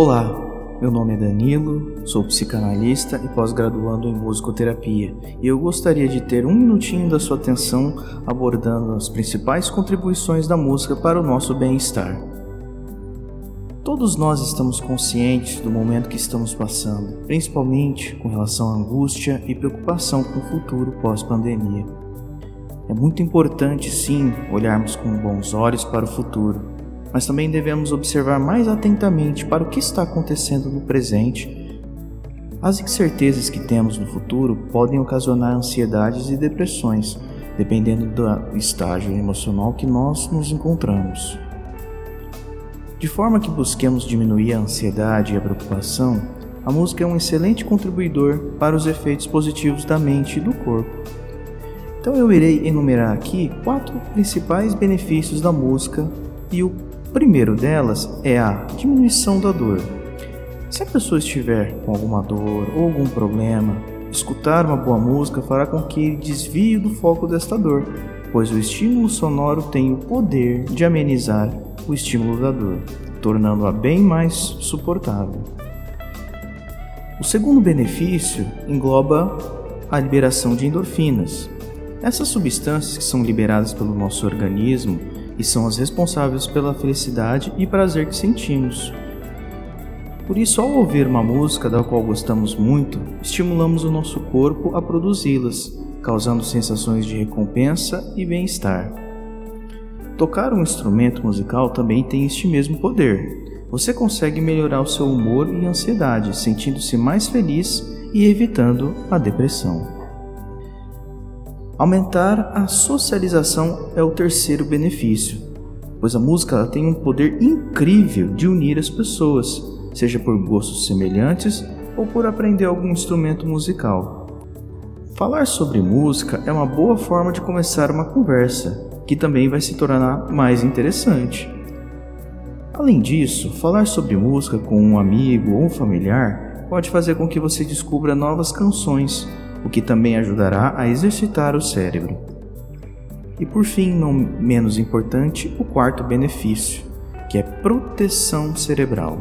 Olá, meu nome é Danilo, sou psicanalista e pós-graduando em musicoterapia, e eu gostaria de ter um minutinho da sua atenção abordando as principais contribuições da música para o nosso bem-estar. Todos nós estamos conscientes do momento que estamos passando, principalmente com relação à angústia e preocupação com o futuro pós-pandemia. É muito importante, sim, olharmos com bons olhos para o futuro mas também devemos observar mais atentamente para o que está acontecendo no presente. As incertezas que temos no futuro podem ocasionar ansiedades e depressões, dependendo do estágio emocional que nós nos encontramos. De forma que busquemos diminuir a ansiedade e a preocupação, a música é um excelente contribuidor para os efeitos positivos da mente e do corpo. Então eu irei enumerar aqui quatro principais benefícios da música e o o primeiro delas é a diminuição da dor. Se a pessoa estiver com alguma dor ou algum problema, escutar uma boa música fará com que ele desvie do foco desta dor, pois o estímulo sonoro tem o poder de amenizar o estímulo da dor, tornando-a bem mais suportável. O segundo benefício engloba a liberação de endorfinas. Essas substâncias que são liberadas pelo nosso organismo e são as responsáveis pela felicidade e prazer que sentimos. Por isso, ao ouvir uma música da qual gostamos muito, estimulamos o nosso corpo a produzi-las, causando sensações de recompensa e bem-estar. Tocar um instrumento musical também tem este mesmo poder. Você consegue melhorar o seu humor e ansiedade, sentindo-se mais feliz e evitando a depressão. Aumentar a socialização é o terceiro benefício, pois a música tem um poder incrível de unir as pessoas, seja por gostos semelhantes ou por aprender algum instrumento musical. Falar sobre música é uma boa forma de começar uma conversa, que também vai se tornar mais interessante. Além disso, falar sobre música com um amigo ou um familiar pode fazer com que você descubra novas canções o que também ajudará a exercitar o cérebro. E por fim, não menos importante, o quarto benefício, que é proteção cerebral.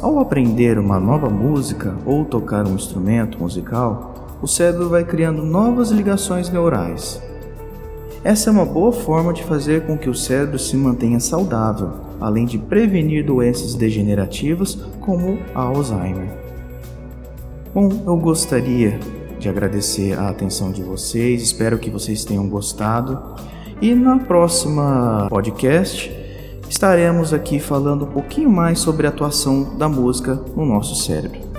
Ao aprender uma nova música ou tocar um instrumento musical, o cérebro vai criando novas ligações neurais. Essa é uma boa forma de fazer com que o cérebro se mantenha saudável, além de prevenir doenças degenerativas como Alzheimer. Bom, eu gostaria de agradecer a atenção de vocês. Espero que vocês tenham gostado. E na próxima podcast estaremos aqui falando um pouquinho mais sobre a atuação da música no nosso cérebro.